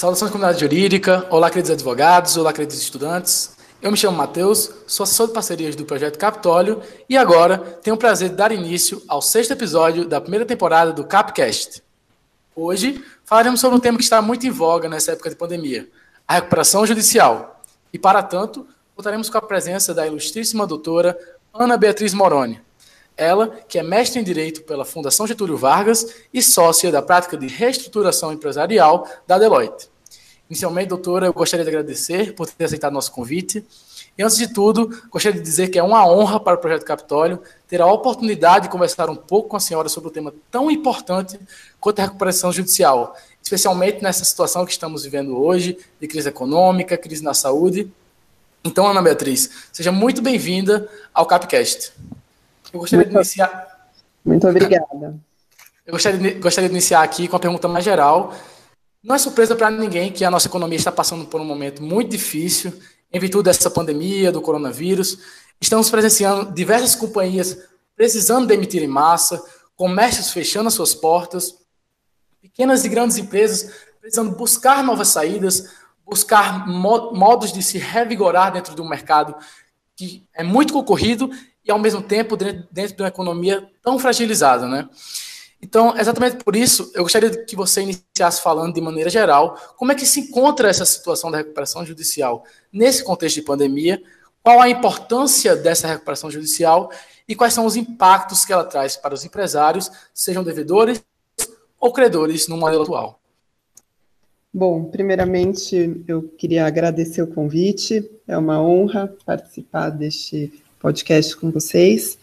Saudações comunidade jurídica, olá queridos advogados, olá queridos estudantes. Eu me chamo Matheus, sou assessor de parcerias do Projeto Capitólio e agora tenho o prazer de dar início ao sexto episódio da primeira temporada do Capcast. Hoje falaremos sobre um tema que está muito em voga nessa época de pandemia, a recuperação judicial. E para tanto, contaremos com a presença da ilustríssima doutora Ana Beatriz Moroni. Ela, que é mestre em Direito pela Fundação Getúlio Vargas e sócia da prática de reestruturação empresarial da Deloitte. Inicialmente, doutora, eu gostaria de agradecer por ter aceitado nosso convite. E antes de tudo, gostaria de dizer que é uma honra para o Projeto Capitólio ter a oportunidade de conversar um pouco com a senhora sobre um tema tão importante quanto a recuperação judicial, especialmente nessa situação que estamos vivendo hoje, de crise econômica, crise na saúde. Então, Ana Beatriz, seja muito bem-vinda ao Capcast. Eu gostaria muito, de iniciar. Muito obrigada. Eu gostaria de, gostaria de iniciar aqui com a pergunta mais geral. Não é surpresa para ninguém que a nossa economia está passando por um momento muito difícil em virtude dessa pandemia, do coronavírus. Estamos presenciando diversas companhias precisando demitir em massa, comércios fechando as suas portas, pequenas e grandes empresas precisando buscar novas saídas, buscar modos de se revigorar dentro de um mercado que é muito concorrido e, ao mesmo tempo, dentro de uma economia tão fragilizada, né? Então, exatamente por isso, eu gostaria que você iniciasse falando de maneira geral como é que se encontra essa situação da recuperação judicial nesse contexto de pandemia, qual a importância dessa recuperação judicial e quais são os impactos que ela traz para os empresários, sejam devedores ou credores no modelo atual. Bom, primeiramente eu queria agradecer o convite, é uma honra participar deste podcast com vocês.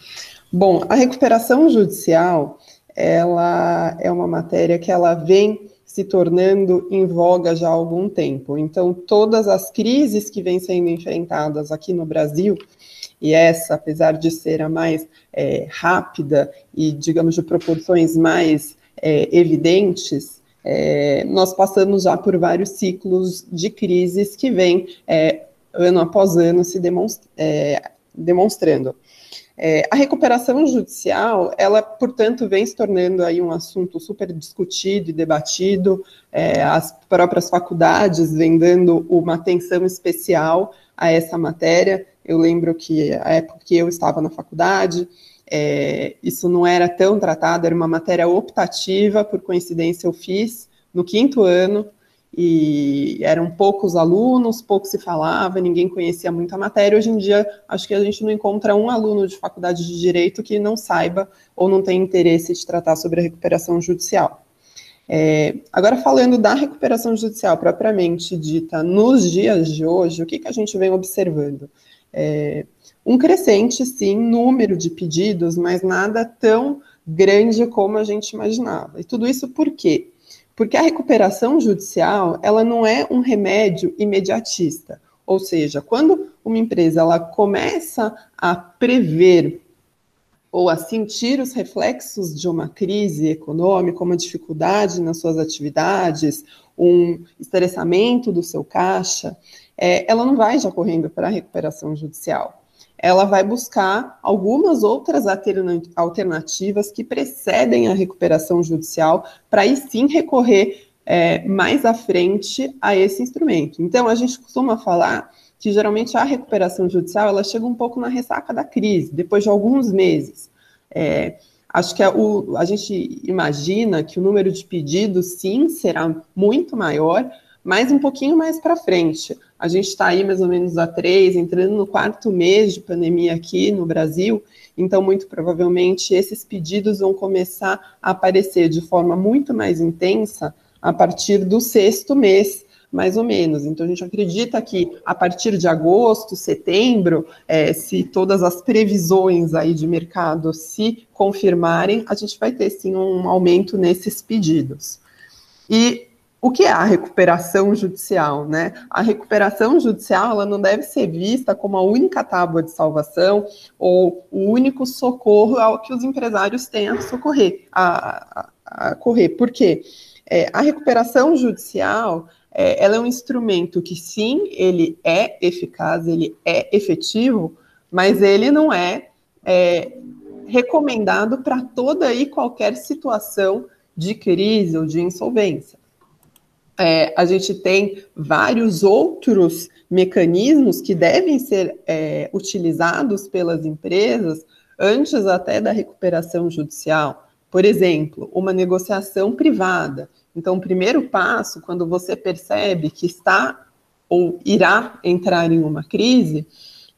Bom, a recuperação judicial, ela é uma matéria que ela vem se tornando em voga já há algum tempo. Então, todas as crises que vêm sendo enfrentadas aqui no Brasil, e essa, apesar de ser a mais é, rápida e, digamos, de proporções mais é, evidentes, é, nós passamos já por vários ciclos de crises que vêm é, ano após ano se demonstra, é, demonstrando. É, a recuperação judicial, ela, portanto, vem se tornando aí um assunto super discutido e debatido. É, as próprias faculdades vêm dando uma atenção especial a essa matéria. Eu lembro que a época que eu estava na faculdade, é, isso não era tão tratado, era uma matéria optativa, por coincidência eu fiz no quinto ano, e eram poucos alunos, pouco se falava, ninguém conhecia muito a matéria. Hoje em dia, acho que a gente não encontra um aluno de faculdade de direito que não saiba ou não tenha interesse de tratar sobre a recuperação judicial. É, agora, falando da recuperação judicial propriamente dita nos dias de hoje, o que, que a gente vem observando? É, um crescente, sim, número de pedidos, mas nada tão grande como a gente imaginava. E tudo isso por quê? Porque a recuperação judicial, ela não é um remédio imediatista. Ou seja, quando uma empresa ela começa a prever ou a sentir os reflexos de uma crise econômica, uma dificuldade nas suas atividades, um estressamento do seu caixa, é, ela não vai já correndo para a recuperação judicial ela vai buscar algumas outras alternativas que precedem a recuperação judicial para aí sim recorrer é, mais à frente a esse instrumento. Então, a gente costuma falar que geralmente a recuperação judicial ela chega um pouco na ressaca da crise, depois de alguns meses. É, acho que a, o, a gente imagina que o número de pedidos, sim, será muito maior, mas um pouquinho mais para frente. A gente está aí mais ou menos há três, entrando no quarto mês de pandemia aqui no Brasil, então muito provavelmente esses pedidos vão começar a aparecer de forma muito mais intensa a partir do sexto mês mais ou menos. Então, a gente acredita que a partir de agosto, setembro, é, se todas as previsões aí de mercado se confirmarem, a gente vai ter sim um aumento nesses pedidos. E o que é a recuperação judicial, né? A recuperação judicial ela não deve ser vista como a única tábua de salvação ou o único socorro ao que os empresários têm a socorrer, a, a, a correr. Por quê? É, a recuperação judicial é, ela é um instrumento que sim, ele é eficaz, ele é efetivo, mas ele não é, é recomendado para toda e qualquer situação de crise ou de insolvência. É, a gente tem vários outros mecanismos que devem ser é, utilizados pelas empresas antes até da recuperação judicial. Por exemplo, uma negociação privada. Então, o primeiro passo, quando você percebe que está ou irá entrar em uma crise,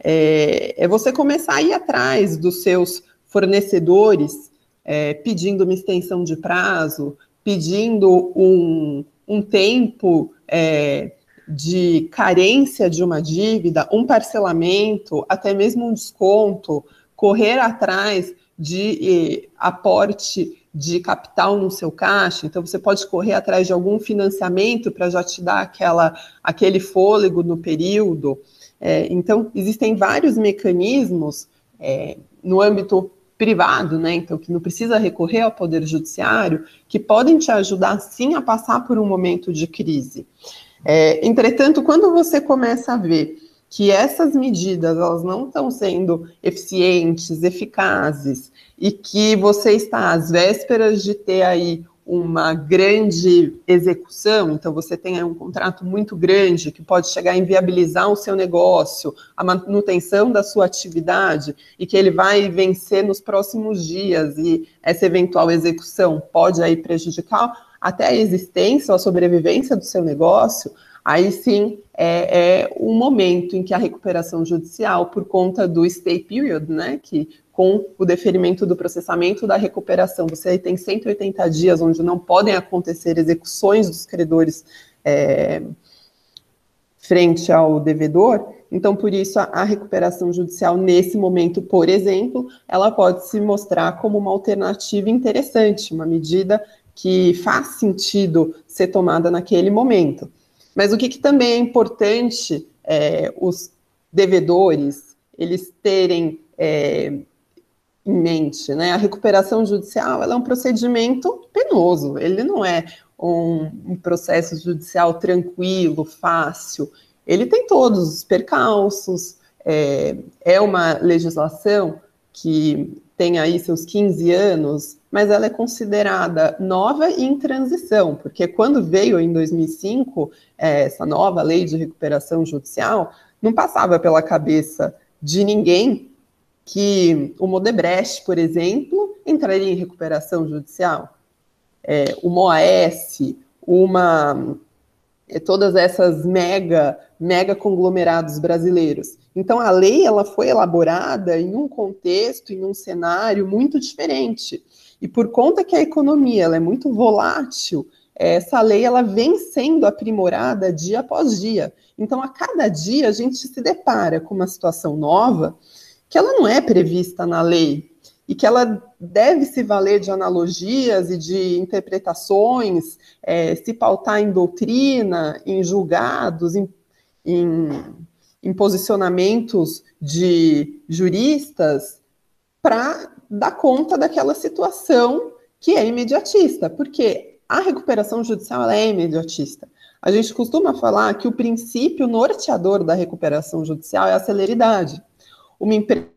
é, é você começar a ir atrás dos seus fornecedores, é, pedindo uma extensão de prazo, pedindo um, um tempo é, de carência de uma dívida, um parcelamento, até mesmo um desconto, correr atrás de eh, aporte de capital no seu caixa, então você pode correr atrás de algum financiamento para já te dar aquela, aquele fôlego no período. É, então, existem vários mecanismos é, no âmbito privado, né? Então, que não precisa recorrer ao Poder Judiciário, que podem te ajudar sim a passar por um momento de crise. É, entretanto, quando você começa a ver que essas medidas elas não estão sendo eficientes, eficazes, e que você está às vésperas de ter aí uma grande execução, então você tem um contrato muito grande que pode chegar a inviabilizar o seu negócio, a manutenção da sua atividade e que ele vai vencer nos próximos dias e essa eventual execução pode aí prejudicar até a existência ou a sobrevivência do seu negócio, aí sim é, é um momento em que a recuperação judicial, por conta do stay period, né, que com o deferimento do processamento da recuperação. Você tem 180 dias onde não podem acontecer execuções dos credores é, frente ao devedor. Então, por isso, a, a, recuperação judicial, nesse momento, por exemplo, ela pode se mostrar como uma alternativa interessante, uma medida que faz sentido ser tomada naquele momento. Mas o que, que também é importante é, os devedores eles terem é, em mente, né? A recuperação judicial é um procedimento penoso, ele não é um, um, processo judicial tranquilo, fácil. Ele tem todos os percalços, é, é uma legislação que tem aí seus 15 anos, mas ela é considerada nova e em transição, porque quando veio em 2005 é, essa nova lei de recuperação judicial, não passava pela cabeça de ninguém que o Modebrecht, por exemplo, entraria em recuperação judicial. É, o MOAS, uma, todas essas mega, mega conglomerados brasileiros. Então, a lei ela foi elaborada em um contexto, em um cenário muito diferente. E por conta que a economia ela é muito volátil, essa lei ela vem sendo aprimorada dia após dia. Então, a cada dia a gente se depara com uma situação nova que ela não é prevista na lei e que ela deve se valer de analogias e de interpretações, é, se pautar em doutrina, em julgados, em, em, em posicionamentos de juristas, para dar conta daquela situação que é imediatista, porque a recuperação judicial é imediatista. A gente costuma falar que o princípio norteador da recuperação judicial é a celeridade uma empresa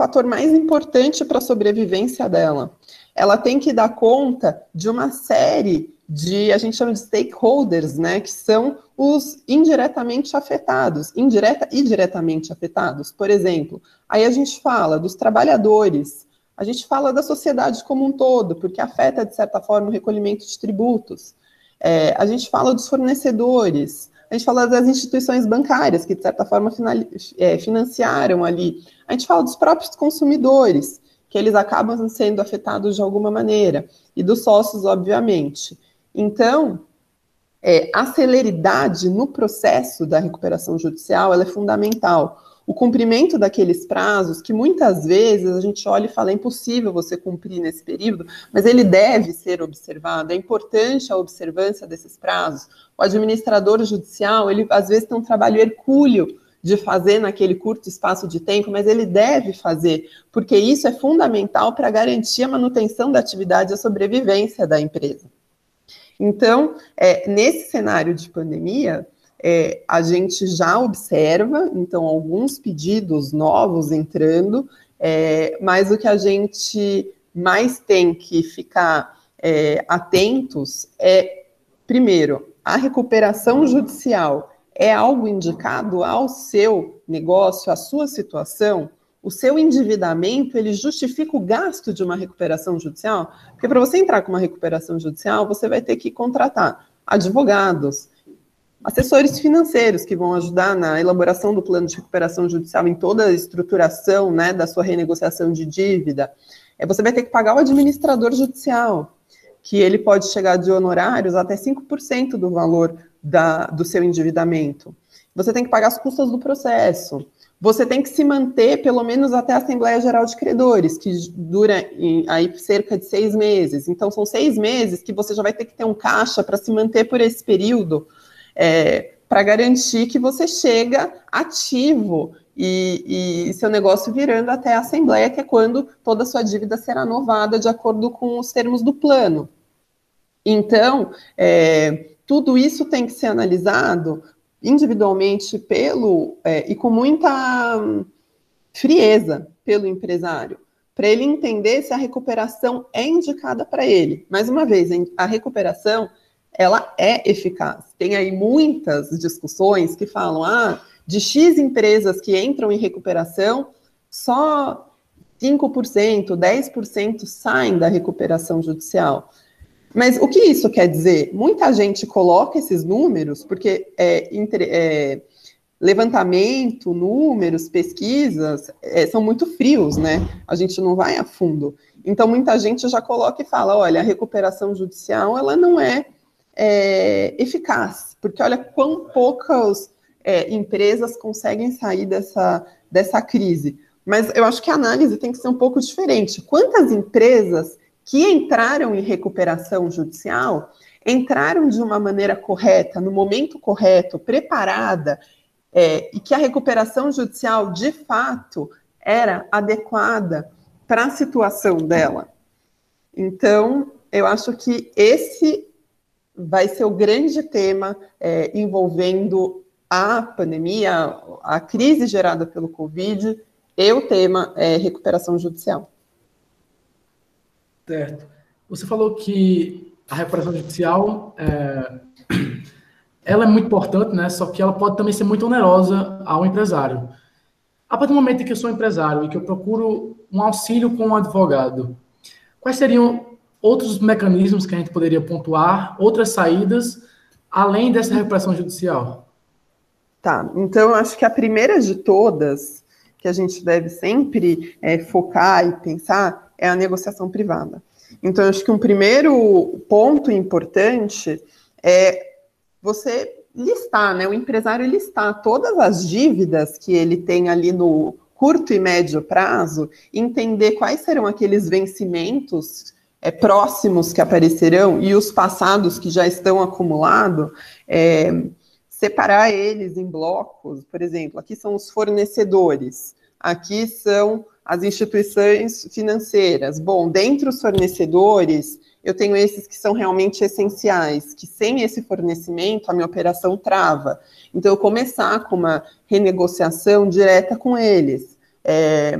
fator mais importante para a sobrevivência dela. Ela tem que dar conta de uma série de, a gente chama de stakeholders, né, que são os indiretamente afetados, indireta e diretamente afetados. Por exemplo, aí a gente fala dos trabalhadores, a gente fala da sociedade como um todo, porque afeta, de certa forma, o recolhimento de tributos. É, a gente fala dos fornecedores, a gente fala das instituições bancárias, que de certa forma é, financiaram ali. A gente fala dos próprios consumidores, que eles acabam sendo afetados de alguma maneira, e dos sócios, obviamente. Então, é, a celeridade no processo da recuperação judicial é fundamental o cumprimento daqueles prazos, que muitas vezes a gente olha e fala, é impossível você cumprir nesse período, mas ele deve ser observado, é importante a observância desses prazos. O administrador judicial, ele às vezes tem um trabalho hercúleo de fazer naquele curto espaço de tempo, mas ele deve fazer, porque isso é fundamental para garantir a manutenção da atividade e a sobrevivência da empresa. Então, é, nesse cenário de pandemia, é, a gente já observa, então, alguns pedidos novos entrando, é, mas o que a gente mais tem que ficar é, atentos é, primeiro, a recuperação judicial é algo indicado ao seu negócio, à sua situação? O seu endividamento, ele justifica o gasto de uma recuperação judicial? Porque para você entrar com uma recuperação judicial, você vai ter que contratar advogados, assessores financeiros que vão ajudar na elaboração do plano de recuperação judicial em toda a estruturação né, da sua renegociação de dívida. É, você vai ter que pagar o administrador judicial, que ele pode chegar de honorários até 5% do valor da, do seu endividamento. Você tem que pagar as custas do processo. Você tem que se manter pelo menos até a Assembleia Geral de Credores, que dura em, aí cerca de seis meses. Então, são seis meses que você já vai ter que ter um caixa para se manter por esse período, é, para garantir que você chega ativo e, e, seu negócio virando até a Assembleia, que é quando toda a sua dívida será novada de acordo com os termos do plano. Então, é, tudo isso tem que ser analisado individualmente pelo é, e com muita frieza pelo empresário, para ele entender se a recuperação é indicada para ele. Mais uma vez, a recuperação ela é eficaz. Tem aí muitas discussões que falam, ah, de X empresas que entram em recuperação, só 5%, 10% saem da recuperação judicial. Mas o que isso quer dizer? Muita gente coloca esses números, porque é, é, levantamento, números, pesquisas é, são muito frios, né? A gente não vai a fundo. Então, muita gente já coloca e fala: olha, a recuperação judicial ela não é, é eficaz, porque olha quão poucas é, empresas conseguem sair dessa, dessa crise. Mas eu acho que a análise tem que ser um pouco diferente. Quantas empresas que entraram em recuperação judicial entraram de uma maneira correta, no momento correto, preparada, é, e que a recuperação judicial de fato era adequada para a situação dela. Então, eu acho que esse vai ser o grande tema é, envolvendo a pandemia, a crise gerada pelo Covid e o tema é, recuperação judicial. Certo. Você falou que a recuperação judicial é, ela é muito importante, né? Só que ela pode também ser muito onerosa ao empresário. A partir do momento em que eu sou empresário e que eu procuro um auxílio com um advogado, quais seriam outros mecanismos que a gente poderia pontuar, outras saídas, além dessa recuperação judicial? Tá, então acho que a primeira de todas, que a gente deve sempre é, focar e pensar, é a negociação privada. Então, acho que um primeiro ponto importante é você listar, né? O empresário listar todas as dívidas que ele tem ali no curto e médio prazo, entender quais serão aqueles vencimentos é, próximos que aparecerão e os passados que já estão acumulados, é, separar eles em blocos. Por exemplo, aqui são os fornecedores, aqui são as instituições financeiras. Bom, dentre os fornecedores, eu tenho esses que são realmente essenciais, que sem esse fornecimento a minha operação trava. Então, eu começar com uma renegociação direta com eles. É,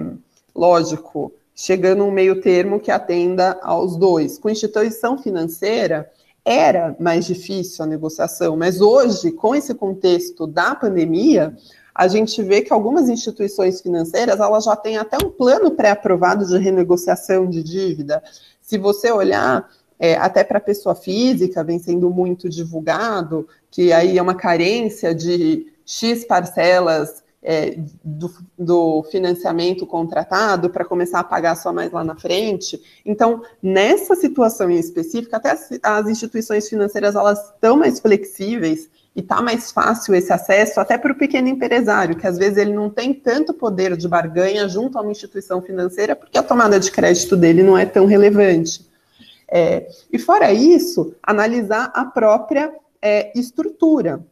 lógico, chegando um meio termo que atenda aos dois. Com instituição financeira, era mais difícil a negociação, mas hoje, com esse contexto da pandemia, a gente vê que algumas instituições financeiras elas já têm até um plano pré-aprovado de renegociação de dívida. Se você olhar é, até para a pessoa física, vem sendo muito divulgado, que aí é uma carência de X parcelas é, do, do, financiamento contratado para começar a pagar só mais lá na frente. Então, nessa situação em específica, até as, as instituições financeiras elas estão mais flexíveis e está mais fácil esse acesso até para o pequeno empresário, que às vezes ele não tem tanto poder de barganha junto a uma instituição financeira, porque a tomada de crédito dele não é tão relevante. É, e fora isso, analisar a própria é, estrutura.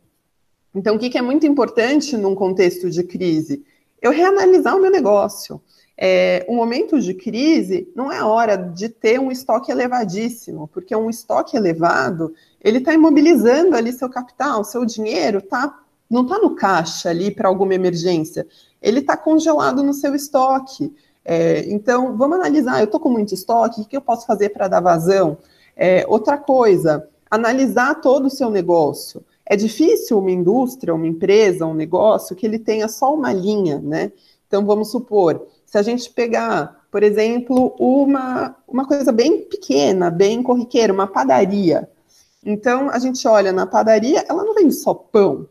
Então, o que, é muito importante num contexto de crise? Eu reanalisar o meu negócio. É, o momento de crise não é hora de ter um estoque elevadíssimo, porque um estoque elevado ele está imobilizando ali seu capital, seu dinheiro tá, não está no caixa ali para alguma emergência, ele está congelado no seu estoque. É, então, vamos analisar, eu estou com muito estoque, o que eu posso fazer para dar vazão? É, outra coisa, analisar todo o seu negócio. É difícil uma indústria, uma empresa, um negócio que ele tenha só uma linha, né? Então, vamos supor, se a gente pegar, por exemplo, uma, uma coisa bem pequena, bem corriqueira, uma padaria. Então, a gente olha na padaria, ela não vende só pão.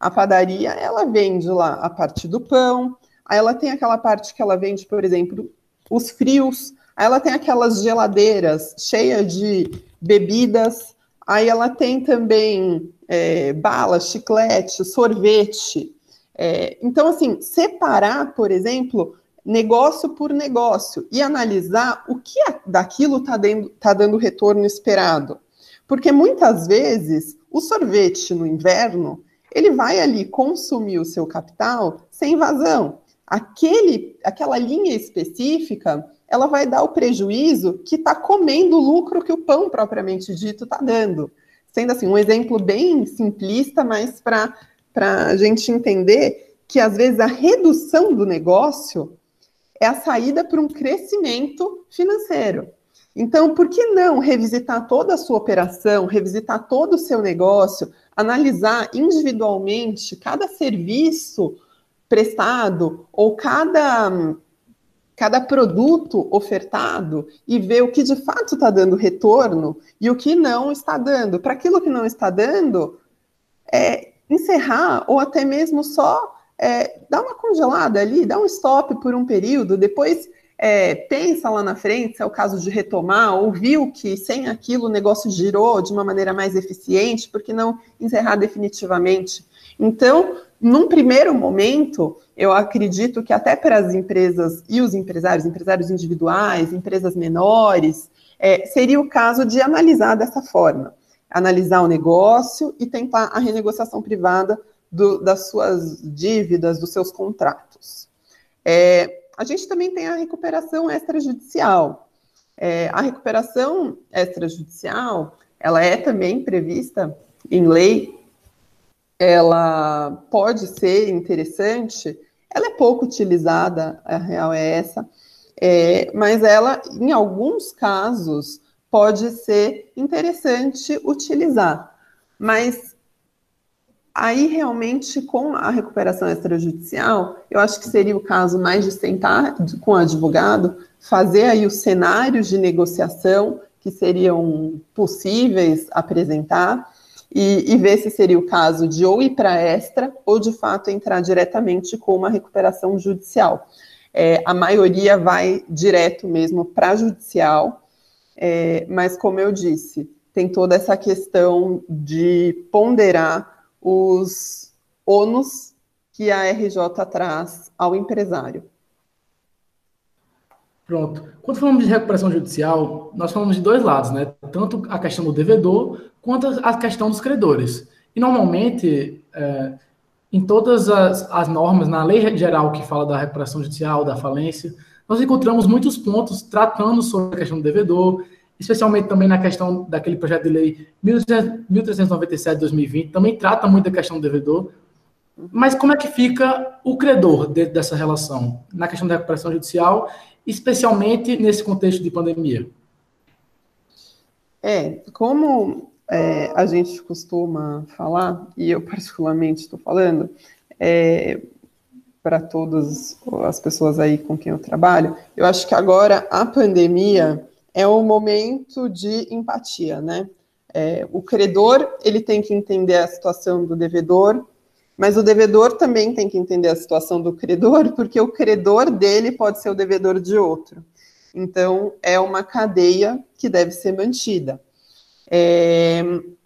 A padaria, ela vende lá a parte do pão, aí ela tem aquela parte que ela vende, por exemplo, os frios, aí ela tem aquelas geladeiras cheias de bebidas, aí ela tem também é, bala, chiclete, sorvete. É, então, assim, separar, por exemplo, negócio por negócio e analisar o que daquilo está tá dando retorno esperado. Porque muitas vezes o sorvete no inverno ele vai ali consumir o seu capital sem vazão. Aquele, aquela linha específica, ela vai dar o prejuízo que está comendo o lucro que o pão propriamente dito está dando. Sendo assim, um exemplo bem simplista, mas para a gente entender que às vezes a redução do negócio é a saída para um crescimento financeiro. Então, por que não revisitar toda a sua operação, revisitar todo o seu negócio, analisar individualmente cada serviço prestado ou cada, cada produto ofertado e ver o que de fato está dando retorno e o que não está dando? Para aquilo que não está dando, é, encerrar ou até mesmo só é, dar uma congelada ali, dar um stop por um período, depois é, pensa lá na frente, se é o caso de retomar, ou viu que sem aquilo o negócio girou de uma maneira mais eficiente, por que não encerrar definitivamente? Então, num primeiro momento, eu acredito que até para as empresas e os empresários, empresários individuais, empresas menores, é, seria o caso de analisar dessa forma. Analisar o negócio e tentar a renegociação privada do, das suas dívidas, dos seus contratos. É, a gente também tem a recuperação extrajudicial. É, a recuperação extrajudicial, ela é também prevista em lei, ela pode ser interessante, ela é pouco utilizada, a real é essa, é, mas ela, em alguns casos, pode ser interessante utilizar. Mas Aí, realmente, com a recuperação extrajudicial, eu acho que seria o caso mais de sentar com o advogado, fazer aí os cenários de negociação que seriam possíveis apresentar e, e ver se seria o caso de ou ir para extra ou, de fato, entrar diretamente com uma recuperação judicial. É, a maioria vai direto mesmo para judicial, é, mas, como eu disse, tem toda essa questão de ponderar os ônus que a RJ traz ao empresário. Pronto. Quando falamos de recuperação judicial, nós falamos de dois lados, né? Tanto a questão do devedor quanto a questão dos credores. E normalmente, é, em todas as, as, normas, na lei geral que fala da recuperação judicial, da falência, nós encontramos muitos pontos tratando sobre a questão do devedor, especialmente também na questão daquele projeto de lei 1397 de 2020, também trata muito da questão do devedor. Mas como é que fica o credor dentro dessa relação, na questão da recuperação judicial, especialmente nesse contexto de pandemia? É, como é, a gente costuma falar, e eu particularmente estou falando, é, para todas as pessoas aí com quem eu trabalho, eu acho que agora a pandemia é um momento de empatia, né? É, o credor ele tem que entender a situação do devedor, mas o devedor também tem que entender a situação do credor, porque o credor dele pode ser o devedor de outro. Então é uma cadeia que deve ser mantida. É,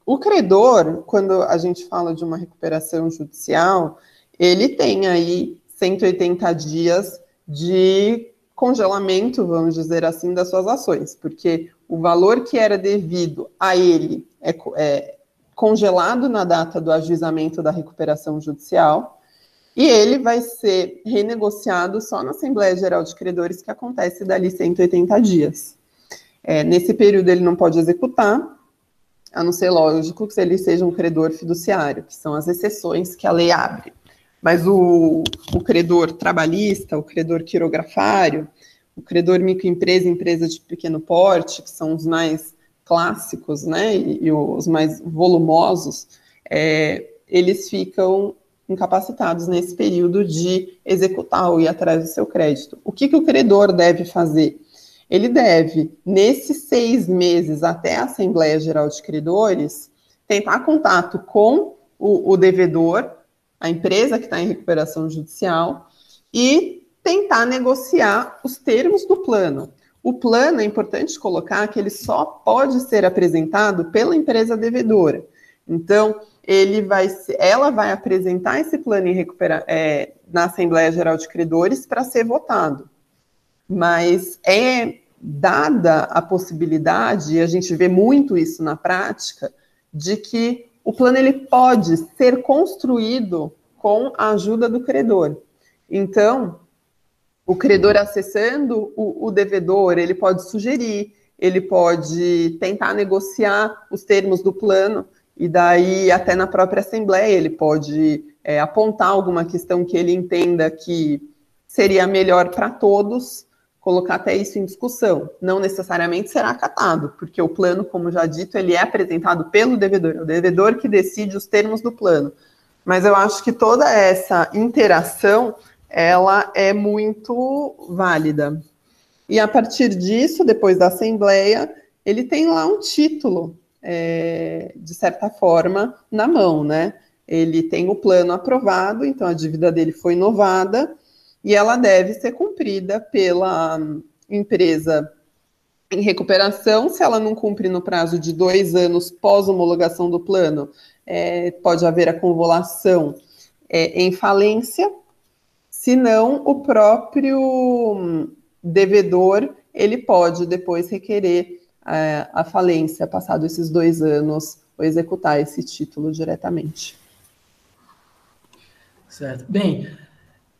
o credor, quando a gente fala de uma recuperação judicial, ele tem aí 180 dias de congelamento, vamos dizer assim, das suas ações, porque o valor que era devido a ele é, é congelado na data do ajuizamento da recuperação judicial e ele vai ser renegociado só na Assembleia Geral de Credores, que acontece dali 180 dias. É, nesse período ele não pode executar, a não ser, lógico, que ele seja um credor fiduciário, que são as exceções que a lei abre. Mas o, o credor trabalhista, o credor quirografário, o credor microempresa, empresa de pequeno porte, que são os mais clássicos, né, e, e os mais volumosos, é, eles ficam incapacitados nesse período de executar ou ir atrás do seu crédito. O que, que o credor deve fazer? Ele deve, nesses seis meses até a Assembleia Geral de Credores, tentar contato com o, o devedor, a empresa que está em recuperação judicial, e tentar negociar os termos do plano. O plano é importante colocar que ele só pode ser apresentado pela empresa devedora. Então, ele vai, ela vai apresentar esse plano é, na Assembleia Geral de Credores para ser votado. Mas é dada a possibilidade, e a gente vê muito isso na prática, de que o plano ele pode ser construído com a ajuda do credor. Então, o credor acessando o, o devedor, ele pode sugerir, ele pode tentar negociar os termos do plano, e daí até na própria Assembleia ele pode é, apontar alguma questão que ele entenda que seria melhor para todos, colocar até isso em discussão. Não necessariamente será acatado, porque o plano, como já dito, ele é apresentado pelo devedor, é o devedor que decide os termos do plano. Mas eu acho que toda essa interação, ela é muito válida. E a partir disso, depois da Assembleia, ele tem lá um título é, de certa forma, na mão, né? Ele tem o plano aprovado, então a dívida dele foi inovada e ela deve ser cumprida pela empresa em recuperação. Se ela não cumprir no prazo de dois anos pós homologação do plano, é, pode haver acumulação é, em falência. Se não, o próprio devedor ele pode depois requerer a, a falência, passado esses dois anos, ou executar esse título diretamente. Certo. Bem,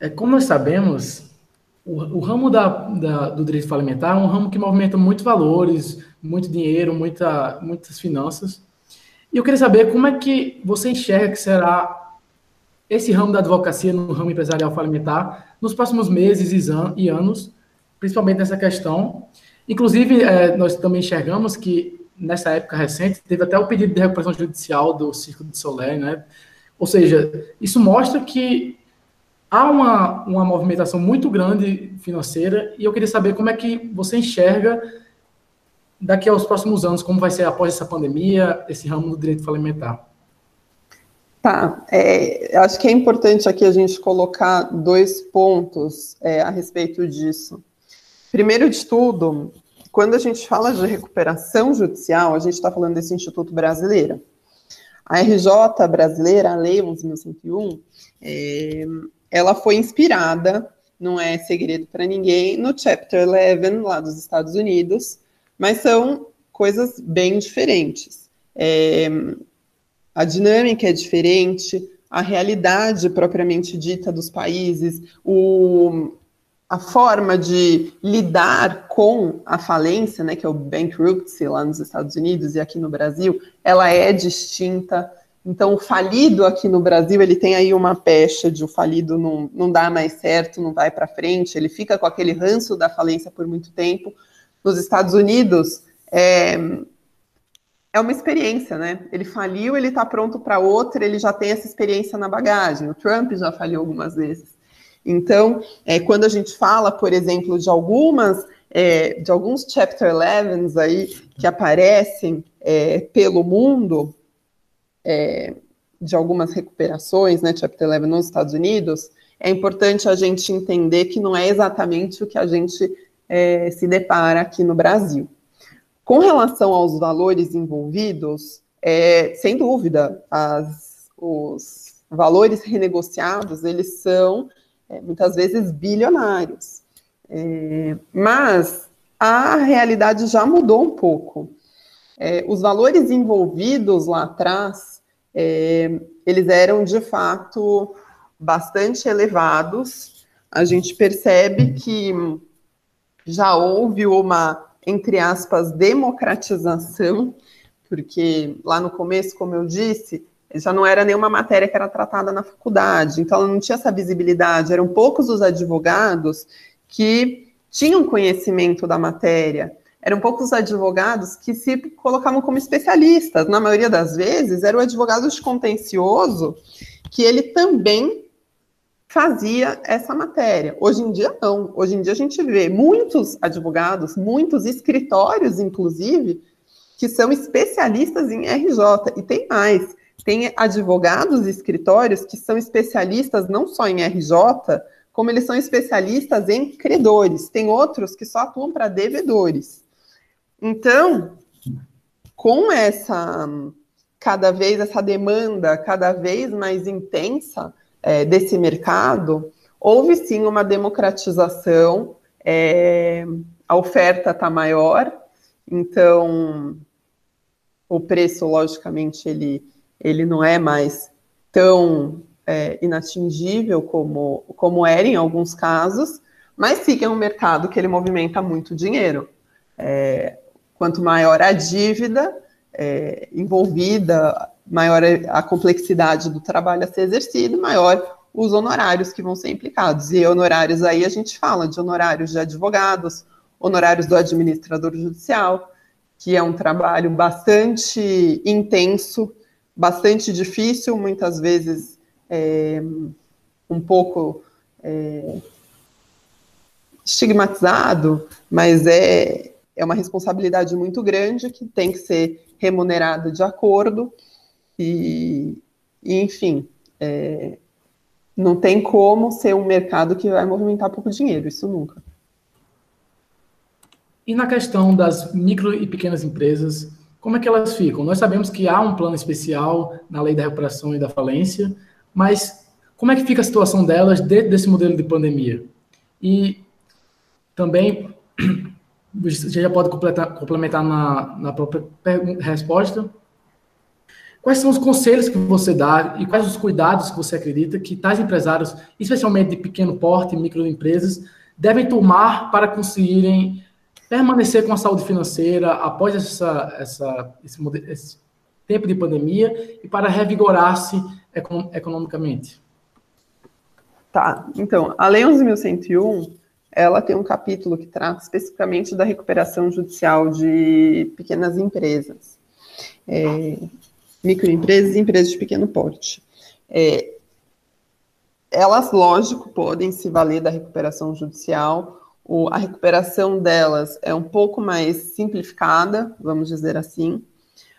é, como nós sabemos, o, o ramo da, da, do direito falimentar é um ramo que movimenta muitos valores, muito dinheiro, muita, muitas finanças. E eu queria saber como é que você enxerga que será esse ramo da advocacia no ramo empresarial falimentar nos próximos meses e anos, principalmente nessa questão. Inclusive, é, nós também enxergamos que nessa época recente teve até o pedido de recuperação judicial do Circo de Soleil, né? Ou seja, isso mostra que há uma, uma movimentação muito grande financeira e eu queria saber como é que você enxerga daqui aos próximos anos, como vai ser após essa pandemia, esse ramo do direito falimentar. Tá, é, acho que é importante aqui a gente colocar dois pontos é, a respeito disso. Primeiro de tudo, quando a gente fala de recuperação judicial, a gente está falando desse Instituto Brasileiro. A RJ brasileira, a Lei 11.101, é, ela foi inspirada, não é segredo para ninguém, no Chapter 11 lá dos Estados Unidos, mas são coisas bem diferentes. É, a dinâmica é diferente, a realidade propriamente dita dos países, o, a forma de lidar com a falência, né, que é o bankruptcy lá nos Estados Unidos e aqui no Brasil, ela é distinta. Então, o falido aqui no Brasil, ele tem aí uma pecha de o falido não, não dá mais certo, não vai para frente, ele fica com aquele ranço da falência por muito tempo. Nos Estados Unidos, é, é uma experiência, né? Ele faliu, ele está pronto para outra, ele já tem essa experiência na bagagem. O Trump já falhou algumas vezes. Então, é, quando a gente fala, por exemplo, de algumas, é, de alguns chapter 11 aí que aparecem é, pelo mundo, é, de algumas recuperações, né, chapter 11 nos Estados Unidos, é importante a gente entender que não é exatamente o que a gente é, se depara aqui no Brasil. Com relação aos valores envolvidos, é, sem dúvida, as, os valores renegociados, eles são é, muitas vezes bilionários. É, mas a realidade já mudou um pouco. É, os valores envolvidos lá atrás, é, eles eram de fato bastante elevados. A gente percebe que já houve uma, entre aspas, democratização, porque lá no começo, como eu disse, já não era nenhuma matéria que era tratada na faculdade, então ela não tinha essa visibilidade. Eram poucos os advogados que tinham conhecimento da matéria. Eram poucos os advogados que se colocavam como especialistas. Na maioria das vezes, era o advogado de contencioso que ele também fazia essa matéria. Hoje em dia, não. Hoje em dia, a gente vê muitos advogados, muitos escritórios, inclusive, que são especialistas em RJ. E tem mais: tem advogados e escritórios que são especialistas não só em RJ, como eles são especialistas em credores. Tem outros que só atuam para devedores. Então, com essa cada vez essa demanda cada vez mais intensa é, desse mercado, houve sim uma democratização, é, a oferta está maior, então o preço, logicamente, ele, ele não é mais tão é, inatingível como, como era em alguns casos, mas sim é um mercado que ele movimenta muito dinheiro. É, quanto maior a dívida é, envolvida, maior a complexidade do trabalho a ser exercido, maior os honorários que vão ser implicados. E honorários aí a gente fala de honorários de advogados, honorários do administrador judicial, que é um trabalho bastante intenso, bastante difícil, muitas vezes é, um pouco é, estigmatizado, mas é, é uma responsabilidade muito grande que tem que ser remunerada de acordo e, e enfim, é, não tem como ser um mercado que vai movimentar pouco dinheiro, isso nunca. E na questão das micro e pequenas empresas, como é que elas ficam? Nós sabemos que há um plano especial na lei da recuperação e da falência, mas como é que fica a situação delas dentro desse modelo de pandemia? E também, você já pode complementar na, na própria resposta, quais são os conselhos que você dá e quais os cuidados que você acredita que tais empresários, especialmente de pequeno porte, microempresas, devem tomar para conseguirem permanecer com a saúde financeira após essa, essa, esse, esse tempo de pandemia e para revigorar-se economicamente? Tá, então, a Lei 11.101, ela tem um capítulo que trata especificamente da recuperação judicial de pequenas empresas, é, microempresas e empresas de pequeno porte. É, elas, lógico, podem se valer da recuperação judicial, o, a recuperação delas é um pouco mais simplificada, vamos dizer assim,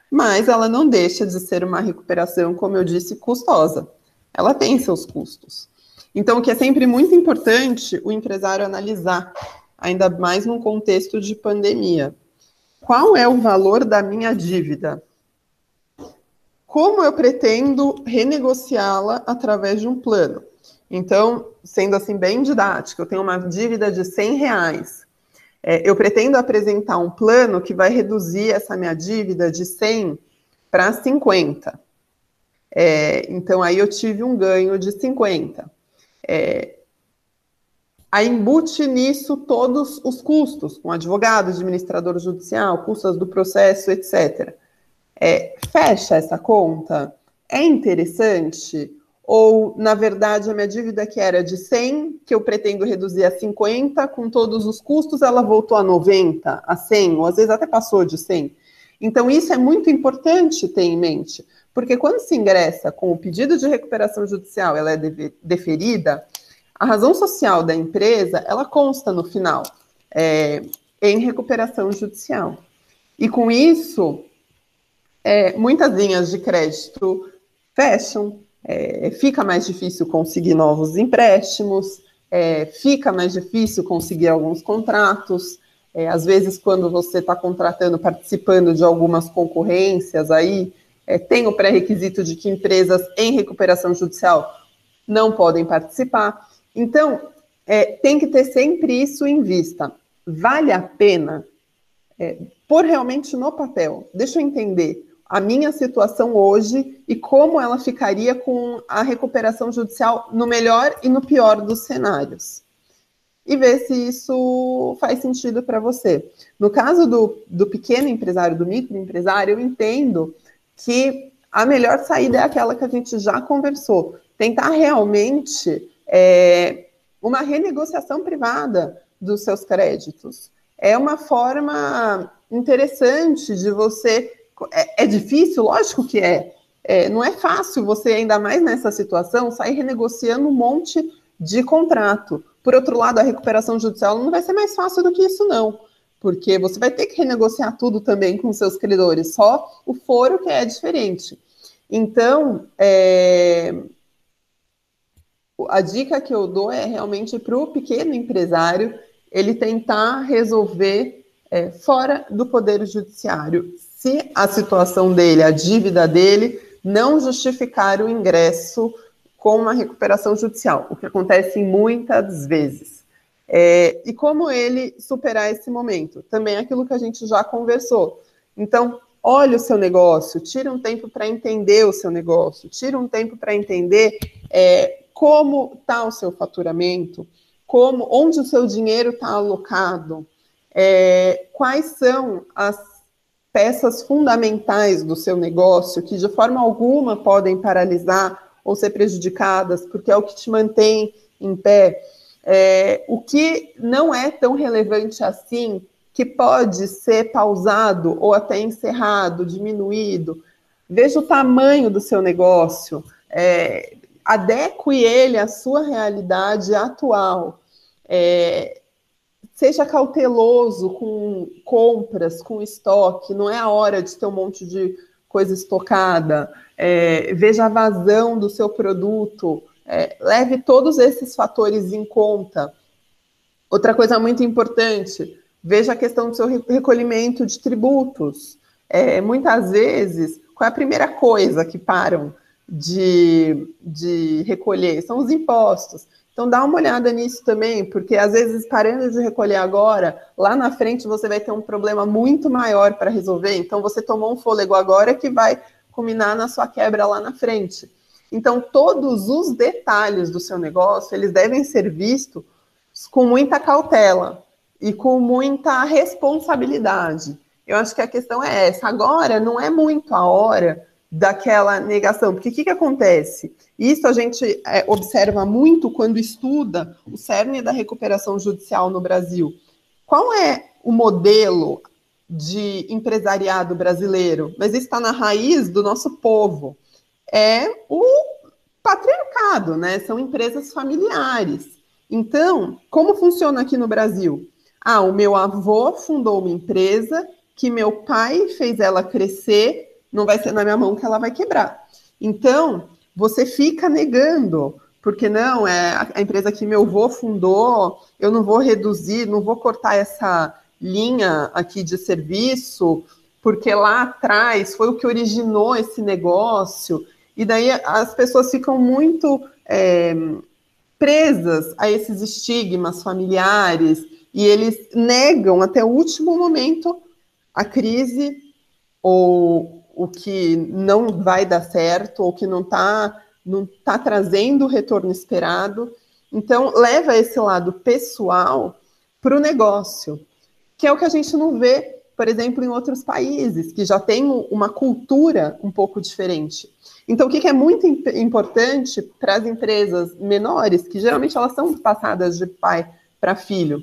mas ela não deixa de ser uma recuperação, como eu disse, custosa. Ela tem seus custos. Então, o que é sempre muito importante o empresário analisar, ainda mais num contexto de pandemia. Qual é o valor da minha dívida? Como eu pretendo renegociá-la através de um plano? Então, sendo assim bem didático, eu tenho uma dívida de 100 reais. É, eu pretendo apresentar um plano que vai reduzir essa minha dívida de 100 para 50. É, então, aí eu tive um ganho de 50. É, embute nisso todos os custos, com advogado, administrador judicial, custos do processo, etc. É, fecha essa conta? É interessante? Ou, na verdade, a minha dívida que era de 100, que eu pretendo reduzir a 50, com todos os custos, ela voltou a 90, a 100, ou às vezes até passou de 100. Então, isso é muito importante ter em mente, porque quando se ingressa com o pedido de recuperação judicial, ela é deferida, a razão social da empresa, ela consta no final, é, em recuperação judicial. E com isso, é, muitas linhas de crédito fecham, é, fica mais difícil conseguir novos empréstimos, é, fica mais difícil conseguir alguns contratos. É, às vezes, quando você está contratando, participando de algumas concorrências, aí é, tem o pré-requisito de que empresas em recuperação judicial não podem participar. Então, é, tem que ter sempre isso em vista. Vale a pena é, pôr realmente no papel. Deixa eu entender a minha situação hoje e como ela ficaria com a recuperação judicial no melhor e no pior dos cenários. E ver se isso faz sentido para você. No caso do, do pequeno empresário, do microempresário, eu entendo que a melhor saída é aquela que a gente já conversou. Tentar realmente é, uma renegociação privada dos seus créditos. É uma forma interessante de você. É, é difícil? Lógico que é. é. Não é fácil você, ainda mais nessa situação, sair renegociando um monte de contrato. Por outro lado, a recuperação judicial não vai ser mais fácil do que isso, não. Porque você vai ter que renegociar tudo também com seus credores, só o foro que é diferente. Então, é, a dica que eu dou é realmente para o pequeno empresário ele tentar resolver é, fora do poder judiciário, se a situação dele, a dívida dele, não justificar o ingresso com uma recuperação judicial, o que acontece muitas vezes. É, e como ele superar esse momento? Também é aquilo que a gente já conversou. Então, olhe o seu negócio, tire um tempo para entender o seu negócio, tire um tempo para entender é, como está o seu faturamento, como, onde o seu dinheiro está alocado, é, quais são as peças fundamentais do seu negócio que de forma alguma podem paralisar ou ser prejudicadas, porque é o que te mantém em pé. É, o que não é tão relevante assim, que pode ser pausado ou até encerrado, diminuído. Veja o tamanho do seu negócio, é, adeque ele à sua realidade atual. É, seja cauteloso com compras, com estoque, não é a hora de ter um monte de coisa estocada é, veja a vazão do seu produto, é, leve todos esses fatores em conta. Outra coisa muito importante, veja a questão do seu recolhimento de tributos. É, muitas vezes, qual é a primeira coisa que param de, de recolher? São os impostos. Então dá uma olhada nisso também, porque às vezes parando de recolher agora, lá na frente você vai ter um problema muito maior para resolver. Então você tomou um fôlego agora que vai culminar na sua quebra lá na frente. Então, todos os detalhes do seu negócio, eles devem ser vistos com muita cautela e com muita responsabilidade. Eu acho que a questão é essa. Agora, não é muito a hora daquela negação, porque o que, que acontece? Isso a gente é, observa muito quando estuda o cerne da recuperação judicial no Brasil. Qual é o modelo de empresariado brasileiro, mas isso está na raiz do nosso povo. É o patriarcado, né? São empresas familiares. Então, como funciona aqui no Brasil? Ah, o meu avô fundou uma empresa que meu pai fez ela crescer, não vai ser na minha mão que ela vai quebrar. Então, você fica negando, porque não, é a empresa que meu avô fundou, eu não vou reduzir, não vou cortar essa linha aqui de serviço, porque lá atrás foi o que originou esse negócio, e daí as pessoas ficam muito é, presas a esses estigmas familiares, e eles negam até o último momento a crise ou o que não vai dar certo, ou que não está não tá trazendo o retorno esperado. Então, leva esse lado pessoal para o negócio que é o que a gente não vê, por exemplo, em outros países, que já tem uma cultura um pouco diferente. Então, o que é muito importante para as empresas menores, que geralmente elas são passadas de pai para filho,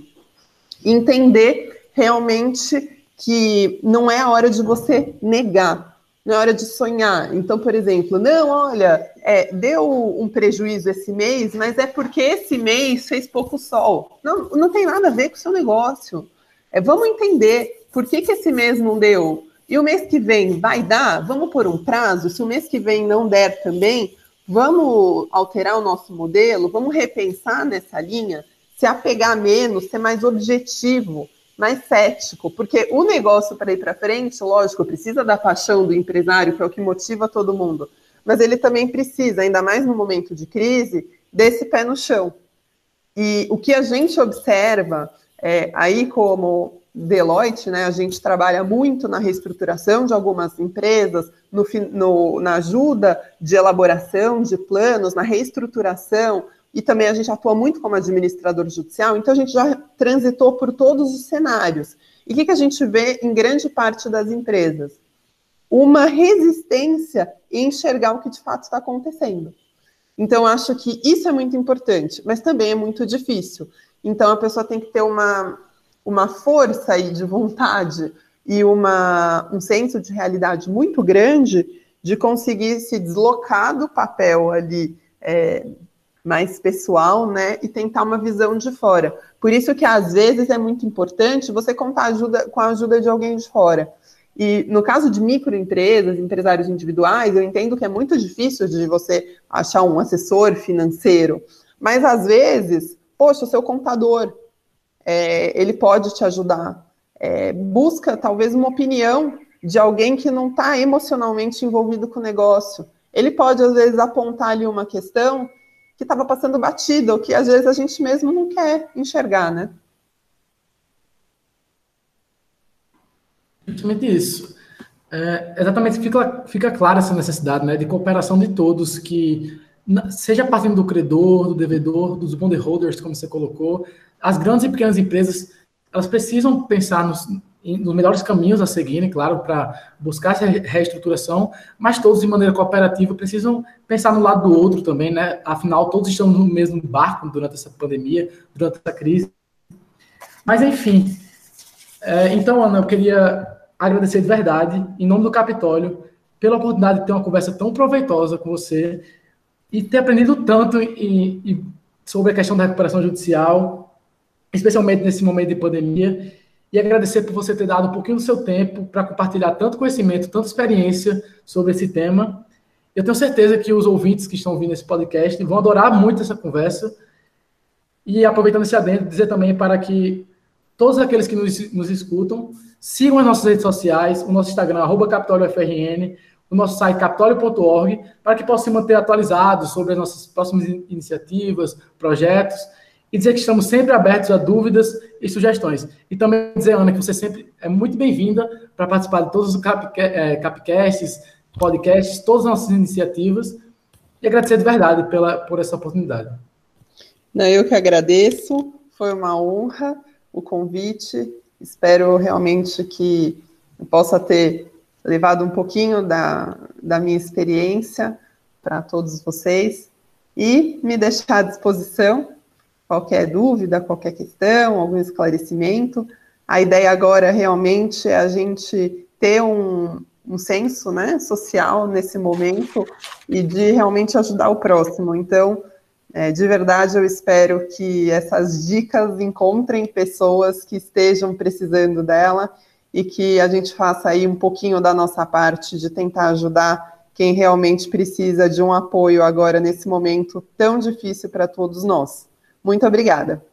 entender realmente que não é a hora de você negar, não é hora de sonhar. Então, por exemplo, não, olha, é, deu um prejuízo esse mês, mas é porque esse mês fez pouco sol. Não, não tem nada a ver com o seu negócio. É, vamos entender por que, que esse mês não deu e o mês que vem vai dar? Vamos por um prazo? Se o mês que vem não der também, vamos alterar o nosso modelo? Vamos repensar nessa linha? Se apegar menos, ser mais objetivo, mais cético, porque o negócio para ir para frente, lógico, precisa da paixão do empresário, que é o que motiva todo mundo, mas ele também precisa, ainda mais no momento de crise, desse pé no chão. E o que a gente observa é, aí, como Deloitte, né, a gente trabalha muito na reestruturação de algumas empresas, no, no, na ajuda de elaboração de planos, na reestruturação, e também a gente atua muito como administrador judicial, então a gente já transitou por todos os cenários. E o que, que a gente vê em grande parte das empresas? uma resistência em enxergar o que de fato está acontecendo. Então, acho que isso é muito importante, mas também é muito difícil. Então, a pessoa tem que ter uma, uma força aí de vontade e uma, um senso de realidade muito grande de conseguir se deslocar do papel ali é, mais pessoal, né, e tentar uma visão de fora. Por isso que às vezes é muito importante você contar ajuda com a ajuda de alguém de fora. E no caso de microempresas, empresários individuais, eu entendo que é muito difícil de você achar um assessor financeiro, mas às vezes, poxa, o seu contador, é, ele pode te ajudar. É, busca talvez uma opinião de alguém que não está emocionalmente envolvido com o negócio. Ele pode, às vezes, apontar ali uma questão que estava passando batida, ou que às vezes a gente mesmo não quer enxergar, né? Justamente isso. É, exatamente, fica, fica clara essa necessidade né, de cooperação de todos, que seja partindo do credor, do devedor, dos bondholders, como você colocou, as grandes e pequenas empresas, elas precisam pensar nos, nos melhores caminhos a seguirem, claro, para buscar essa reestruturação, mas todos de maneira cooperativa precisam pensar no lado do outro também, né? Afinal, todos estão no mesmo barco durante essa pandemia, durante essa crise. Mas, enfim. É, então, Ana, eu queria agradecer de verdade, em nome do Capitólio, pela oportunidade de ter uma conversa tão proveitosa com você e ter aprendido tanto sobre a questão da recuperação judicial, especialmente nesse momento de pandemia, e agradecer por você ter dado um pouquinho do seu tempo para compartilhar tanto conhecimento, tanta experiência sobre esse tema. Eu tenho certeza que os ouvintes que estão ouvindo esse podcast vão adorar muito essa conversa. E aproveitando esse adendo, dizer também para que todos aqueles que nos, nos escutam sigam as nossas redes sociais, o nosso Instagram, arroba o nosso site capitolio.org, para que possam se manter atualizados sobre as nossas próximas iniciativas, projetos, e dizer que estamos sempre abertos a dúvidas e sugestões. E também dizer, Ana, que você sempre é muito bem-vinda para participar de todos os é, capcasts, podcasts, todas as nossas iniciativas, e agradecer de verdade pela, por essa oportunidade. Não, eu que agradeço, foi uma honra o convite, espero realmente que possa ter levado um pouquinho da, da minha experiência para todos vocês e me deixar à disposição qualquer dúvida, qualquer questão, algum esclarecimento. A ideia agora realmente é a gente ter um, um senso né, social nesse momento e de realmente ajudar o próximo. Então, é, de verdade, eu espero que essas dicas encontrem pessoas que estejam precisando dela e que a gente faça aí um pouquinho da nossa parte de tentar ajudar quem realmente precisa de um apoio agora nesse momento tão difícil para todos nós. Muito obrigada.